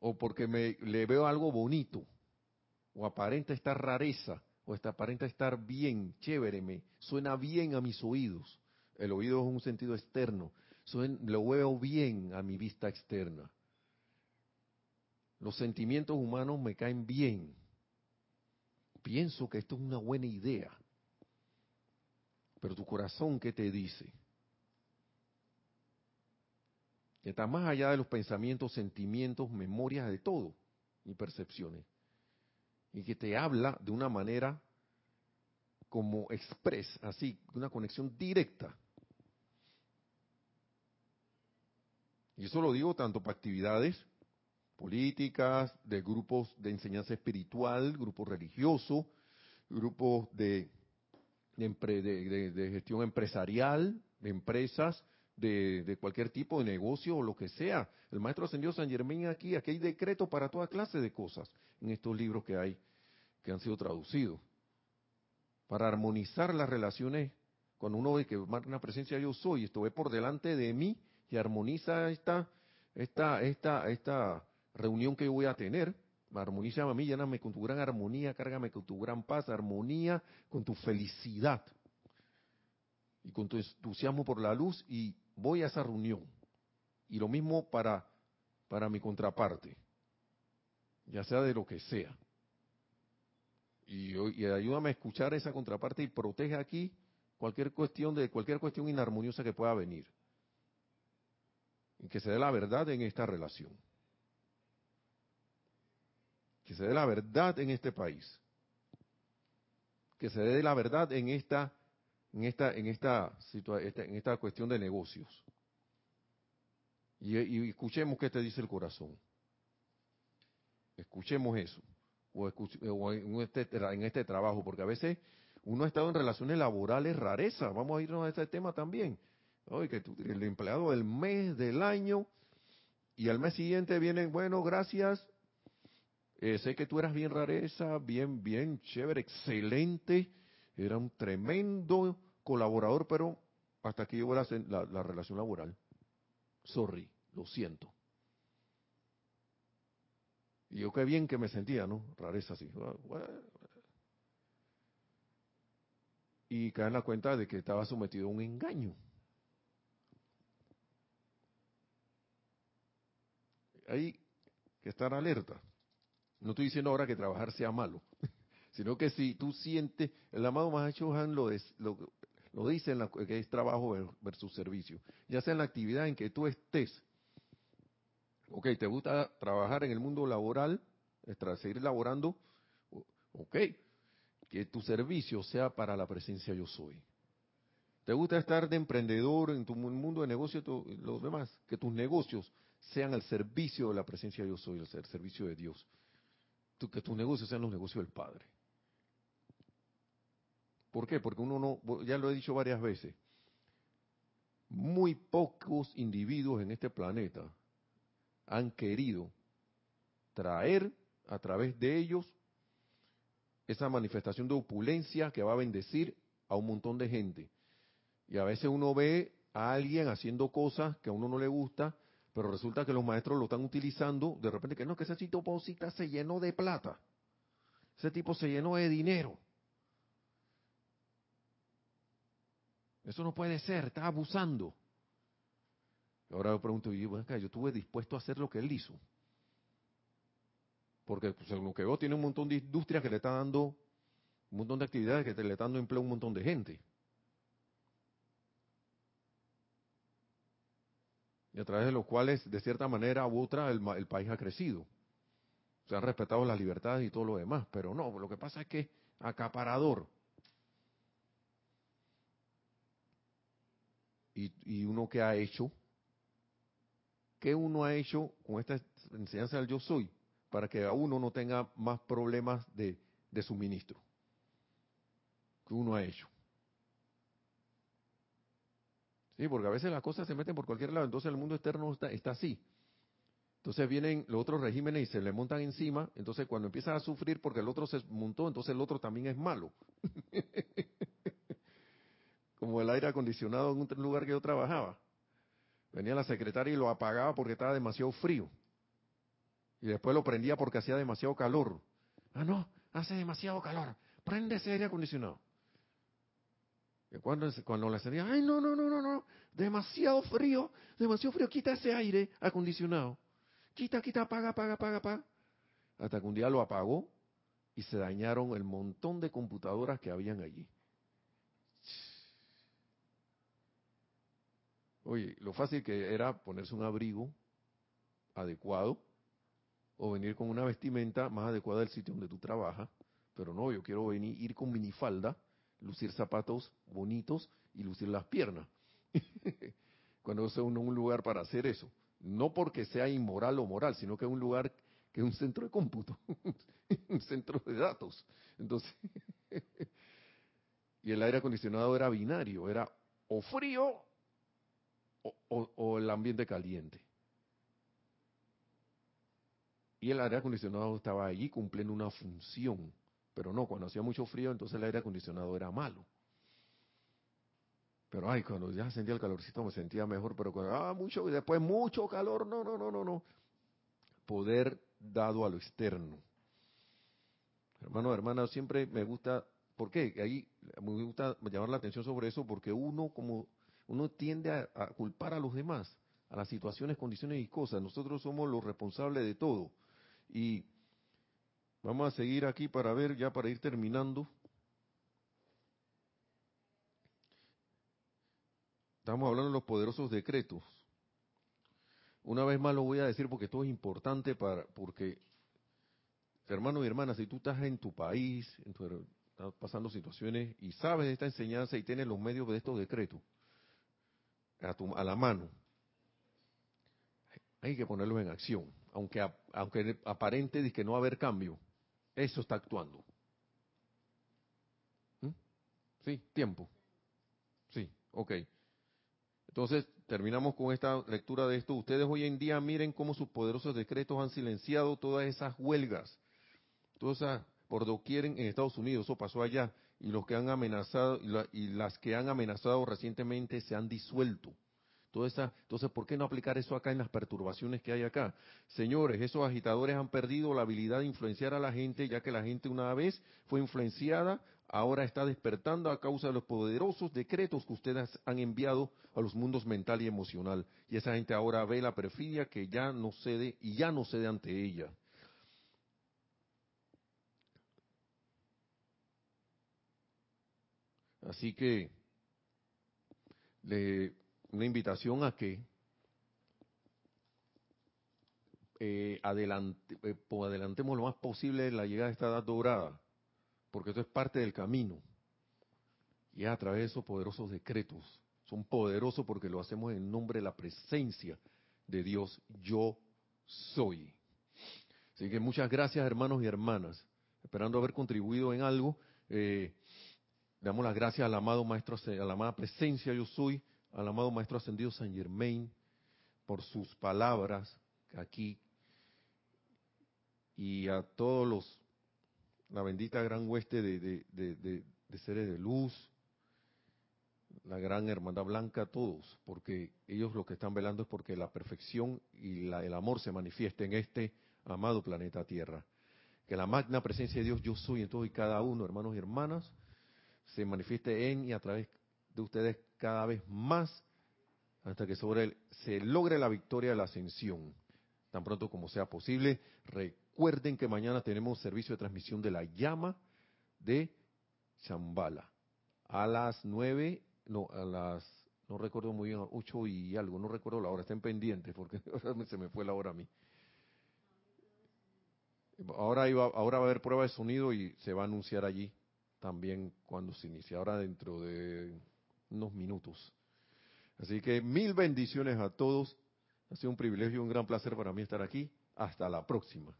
o porque me, le veo algo bonito, o aparenta estar rareza, o está, aparenta estar bien, chévere, me suena bien a mis oídos. El oído es un sentido externo, lo veo bien a mi vista externa. Los sentimientos humanos me caen bien. Pienso que esto es una buena idea. Pero tu corazón, ¿qué te dice? Que está más allá de los pensamientos, sentimientos, memorias, de todo, y percepciones. Y que te habla de una manera como express, así, una conexión directa. Y eso lo digo tanto para actividades políticas, de grupos de enseñanza espiritual, grupos religiosos, grupos de de, gestión empresarial, de empresas, de, cualquier tipo de negocio o lo que sea. El maestro ascendió San Germán aquí, aquí hay decretos para toda clase de cosas en estos libros que hay, que han sido traducidos. Para armonizar las relaciones, cuando uno ve que una presencia yo soy, esto ve por delante de mí y armoniza esta, esta, esta, esta reunión que voy a tener, Armoniza a mí, lléname con tu gran armonía, cárgame con tu gran paz, armonía, con tu felicidad y con tu entusiasmo por la luz voy a esa reunión. Y lo mismo para, para mi contraparte, ya sea de lo que sea. Y, ayúdame a escuchar esa contraparte y protege aquí cualquier cuestión de cualquier cuestión inarmoniosa que pueda venir. Y que se dé la verdad en esta relación. que se dé la verdad en este país, que se dé la verdad en esta en esta en esta, en esta cuestión de negocios. Y, escuchemos qué te dice el corazón. Escuchemos eso. O, en, este, en este trabajo, porque a veces uno ha estado en relaciones laborales rareza. Vamos a irnos a este tema también. Oye, que el empleado del mes, del año, y al mes siguiente vienen, bueno, gracias, eh, sé que tú eras bien rareza, bien, bien chévere, excelente, era un tremendo colaborador, pero hasta aquí llegó la, la, relación laboral. Sorry, lo siento. Y yo qué bien que me sentía, ¿no? Rareza así. Y cae la cuenta de que estaba sometido a un engaño. Hay que estar alerta. No estoy diciendo ahora que trabajar sea malo, sino que si tú sientes, el amado Mahacho Han lo, lo, lo dice en la, que es trabajo versus servicio, ya sea en la actividad en que tú estés. Ok, ¿te gusta trabajar en el mundo laboral, seguir laborando? Ok, que tu servicio sea para la presencia yo soy. ¿Te gusta estar de emprendedor en tu mundo de negocio, los demás? Que tus negocios sean al servicio de la presencia yo soy, el servicio de Dios que tus negocios sean los negocios del Padre. ¿Por qué? Porque uno no, ya lo he dicho varias veces, muy pocos individuos en este planeta han querido traer a través de ellos esa manifestación de opulencia que va a bendecir a un montón de gente. Y a veces uno ve a alguien haciendo cosas que a uno no le gusta pero resulta que los maestros lo están utilizando, de repente que no, que ese tipo se llenó de plata, ese tipo se llenó de dinero. Eso no puede ser, está abusando. ahora yo pregunto, yo, yo estuve dispuesto a hacer lo que él hizo. Porque pues, lo que veo tiene un montón de industrias que le está dando, un montón de actividades que le están dando empleo a un montón de gente. y a través de los cuales, de cierta manera u otra, el, país ha crecido. Se han respetado las libertades y todo lo demás, pero no, lo que pasa es que acaparador. Y, uno que ha hecho, ¿qué uno ha hecho con esta enseñanza del yo soy? Para que a uno no tenga más problemas de, de suministro. ¿Qué uno ha hecho? Sí, porque a veces las cosas se meten por cualquier lado, entonces el mundo externo está, está así. Entonces vienen los otros regímenes y se le montan encima, entonces cuando empiezan a sufrir porque el otro se montó, entonces el otro también es malo. Como el aire acondicionado en un lugar que yo trabajaba. Venía la secretaria y lo apagaba porque estaba demasiado frío. Y después lo prendía porque hacía demasiado calor. Ah, no, hace demasiado calor. Prende ese aire acondicionado. Cuando, cuando la salía, ay, no, no, no, no, no, demasiado frío, demasiado frío, quita ese aire acondicionado. Quita, quita, apaga, apaga, apaga, apaga. Hasta que un día lo apagó y se dañaron el montón de computadoras que habían allí. Oye, lo fácil que era ponerse un abrigo adecuado o venir con una vestimenta más adecuada del sitio donde tú trabajas, pero no, yo quiero venir ir con minifalda lucir zapatos bonitos y lucir las piernas. Cuando es uno un lugar para hacer eso. No porque sea inmoral o moral, sino que es un lugar que es un centro de cómputo, un centro de datos. Entonces, y el aire acondicionado era binario, era o frío o, el ambiente caliente. Y el aire acondicionado estaba allí cumpliendo una función pero no, cuando hacía mucho frío, entonces el aire acondicionado era malo. Pero ay, cuando ya sentía el calorcito me sentía mejor, pero cuando, ah, mucho, y después mucho calor, no, no, no, no, no. Poder dado a lo externo. Hermano, hermana, siempre me gusta, ¿por qué? Ahí me gusta llamar la atención sobre eso, porque uno como, uno tiende a, culpar a los demás, a las situaciones, condiciones y cosas. Nosotros somos los responsables de todo. Y Vamos a seguir aquí para ver, ya para ir terminando. Estamos hablando de los poderosos decretos. Una vez más lo voy a decir porque esto es importante para, porque hermano y hermana, si tú estás en tu país, en tu, estás pasando situaciones y sabes de esta enseñanza y tienes los medios de estos decretos a, la mano, hay que ponerlos en acción. Aunque, aunque aparente que no va a haber cambio, eso está actuando. ¿Mm? ¿Sí? ¿Tiempo? Sí, ok. Entonces, terminamos con esta lectura de esto. Ustedes hoy en día miren cómo sus poderosos decretos han silenciado todas esas huelgas, todas esas por doquier en Estados Unidos, eso pasó allá, y los que han amenazado y, las que han amenazado recientemente se han disuelto. Esa, entonces, ¿por qué no aplicar eso acá en las perturbaciones que hay acá? Señores, esos agitadores han perdido la habilidad de influenciar a la gente, ya que la gente una vez fue influenciada, ahora está despertando a causa de los poderosos decretos que ustedes han enviado a los mundos mental y emocional. Y esa gente ahora ve la perfidia que ya no cede y ya no cede ante ella. Así que una invitación a que eh, eh, adelantemos lo más posible la llegada de esta edad dorada, porque esto es parte del camino. Y es a través de esos poderosos decretos. Son poderosos porque lo hacemos en nombre de la presencia de Dios. Yo soy. Así que muchas gracias hermanos y hermanas. Esperando haber contribuido en algo. Eh, damos las gracias al amado Maestro, a la amada presencia yo soy, al amado Maestro Ascendido San Germain, por sus palabras aquí, y a todos los, la bendita gran hueste de, seres de luz, la gran hermandad blanca, todos, porque ellos lo que están velando es porque la perfección y el amor se manifieste en este amado planeta Tierra. Que la magna presencia de Dios yo soy en todo y cada uno, hermanos y hermanas, se manifieste en y a través de ustedes cada vez más hasta que sobre él se logre la victoria de la ascensión, tan pronto como sea posible. Recuerden que mañana tenemos servicio de transmisión de la llama de Chambala a las nueve, no, a las, no recuerdo muy bien, ocho y algo, no recuerdo la hora, estén pendientes porque se me fue la hora a mí. Ahora, iba, ahora va a haber prueba de sonido y se va a anunciar allí también cuando se inicia, ahora dentro de unos minutos. Así que mil bendiciones a todos. Ha sido un privilegio y un gran placer para mí estar aquí. Hasta la próxima.